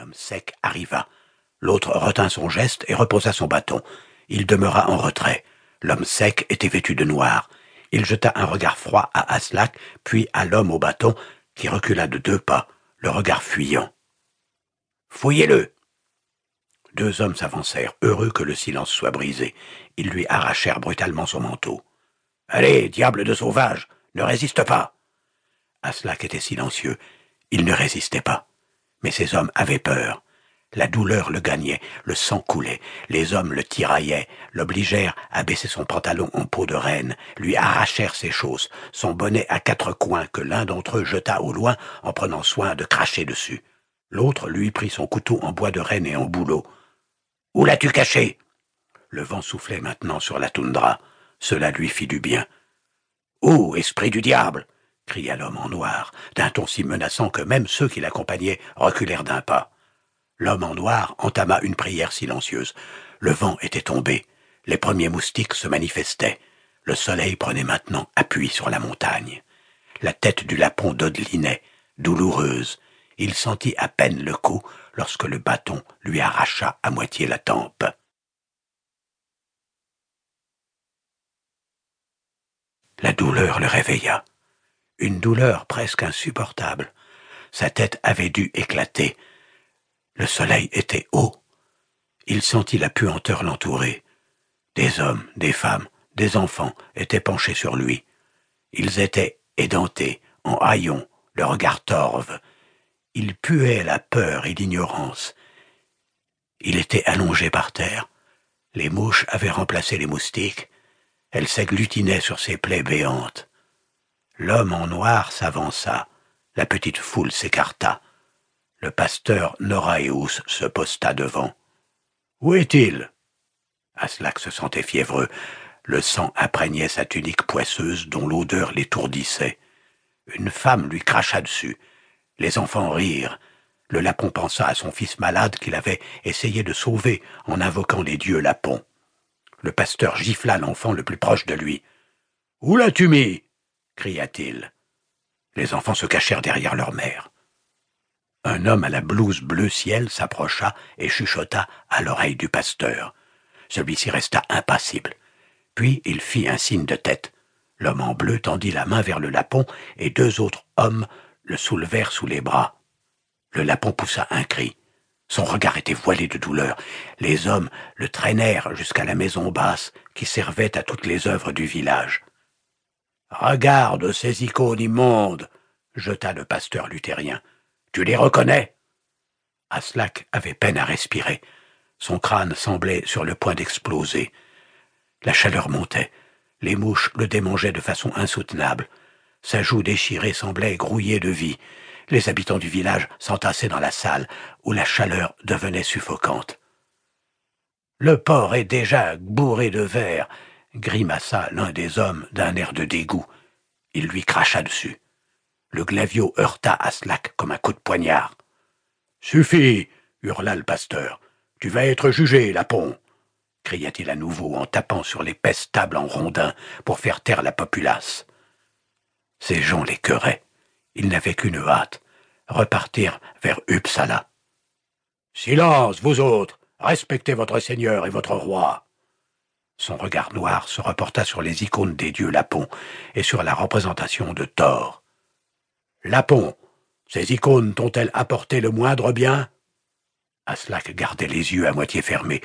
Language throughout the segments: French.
Homme sec arriva. L'autre retint son geste et reposa son bâton. Il demeura en retrait. L'homme sec était vêtu de noir. Il jeta un regard froid à Aslak, puis à l'homme au bâton, qui recula de deux pas, le regard fuyant. Fouillez-le. Deux hommes s'avancèrent, heureux que le silence soit brisé. Ils lui arrachèrent brutalement son manteau. Allez, diable de sauvage, ne résiste pas. Aslak était silencieux. Il ne résistait pas. Mais ces hommes avaient peur. La douleur le gagnait, le sang coulait, les hommes le tiraillaient, l'obligèrent à baisser son pantalon en peau de reine, lui arrachèrent ses chausses, son bonnet à quatre coins que l'un d'entre eux jeta au loin en prenant soin de cracher dessus. L'autre lui prit son couteau en bois de renne et en bouleau. Où l'as-tu caché? Le vent soufflait maintenant sur la toundra. Cela lui fit du bien. Où, esprit du diable? Cria l'homme en noir, d'un ton si menaçant que même ceux qui l'accompagnaient reculèrent d'un pas. L'homme en noir entama une prière silencieuse. Le vent était tombé. Les premiers moustiques se manifestaient. Le soleil prenait maintenant appui sur la montagne. La tête du lapon dodelinait, douloureuse. Il sentit à peine le coup lorsque le bâton lui arracha à moitié la tempe. La douleur le réveilla. Une douleur presque insupportable. Sa tête avait dû éclater. Le soleil était haut. Il sentit la puanteur l'entourer. Des hommes, des femmes, des enfants étaient penchés sur lui. Ils étaient édentés, en haillons, le regard torve. Il puait la peur et l'ignorance. Il était allongé par terre. Les mouches avaient remplacé les moustiques. Elles s'agglutinaient sur ses plaies béantes. L'homme en noir s'avança. La petite foule s'écarta. Le pasteur Noraeus se posta devant. Où est-il? Aslak se sentait fiévreux. Le sang imprégnait sa tunique poisseuse dont l'odeur l'étourdissait. Une femme lui cracha dessus. Les enfants rirent. Le lapon pensa à son fils malade qu'il avait essayé de sauver en invoquant les dieux lapons. Le pasteur gifla l'enfant le plus proche de lui. Où l'as-tu mis? Cria-t-il. Les enfants se cachèrent derrière leur mère. Un homme à la blouse bleu ciel s'approcha et chuchota à l'oreille du pasteur. Celui-ci resta impassible. Puis il fit un signe de tête. L'homme en bleu tendit la main vers le lapon et deux autres hommes le soulevèrent sous les bras. Le lapon poussa un cri. Son regard était voilé de douleur. Les hommes le traînèrent jusqu'à la maison basse qui servait à toutes les œuvres du village. Regarde ces icônes immondes, jeta le pasteur luthérien. Tu les reconnais? Aslak avait peine à respirer. Son crâne semblait sur le point d'exploser. La chaleur montait. Les mouches le démangeaient de façon insoutenable. Sa joue déchirée semblait grouiller de vie. Les habitants du village s'entassaient dans la salle, où la chaleur devenait suffocante. Le porc est déjà bourré de verre, grimaça l'un des hommes d'un air de dégoût. Il lui cracha dessus. Le glavio heurta Aslak comme un coup de poignard. Suffit, hurla le pasteur. Tu vas être jugé, Lapon cria-t-il à nouveau en tapant sur l'épaisse table en rondin pour faire taire la populace. Ces gens l'écœuraient. Ils n'avaient qu'une hâte, repartir vers Uppsala. Silence, vous autres. Respectez votre seigneur et votre roi. Son regard noir se reporta sur les icônes des dieux Lapon et sur la représentation de Thor. Lapon, ces icônes t'ont-elles apporté le moindre bien? Aslak gardait les yeux à moitié fermés.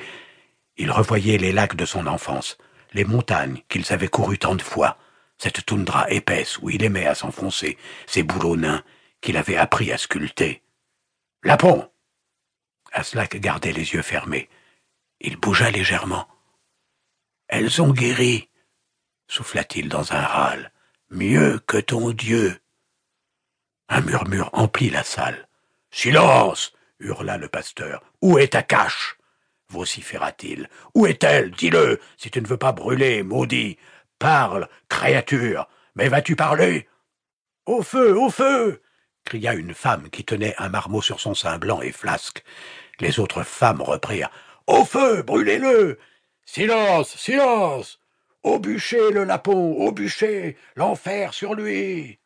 Il revoyait les lacs de son enfance, les montagnes qu'ils avaient courues tant de fois, cette toundra épaisse où il aimait à s'enfoncer, ces bouleaux nains qu'il avait appris à sculpter. Lapon Aslak gardait les yeux fermés. Il bougea légèrement. Elles ont guéri, souffla-t-il dans un râle. Mieux que ton Dieu. Un murmure emplit la salle. Silence hurla le pasteur. Où est ta cache vociféra-t-il. Où est-elle? Dis-le, si tu ne veux pas brûler, maudit. Parle, créature. Mais vas-tu parler? Au feu, au feu cria une femme qui tenait un marmot sur son sein blanc et flasque. Les autres femmes reprirent. Au feu, brûlez-le Silence, silence! Au bûcher, le lapon, au bûcher L'enfer sur lui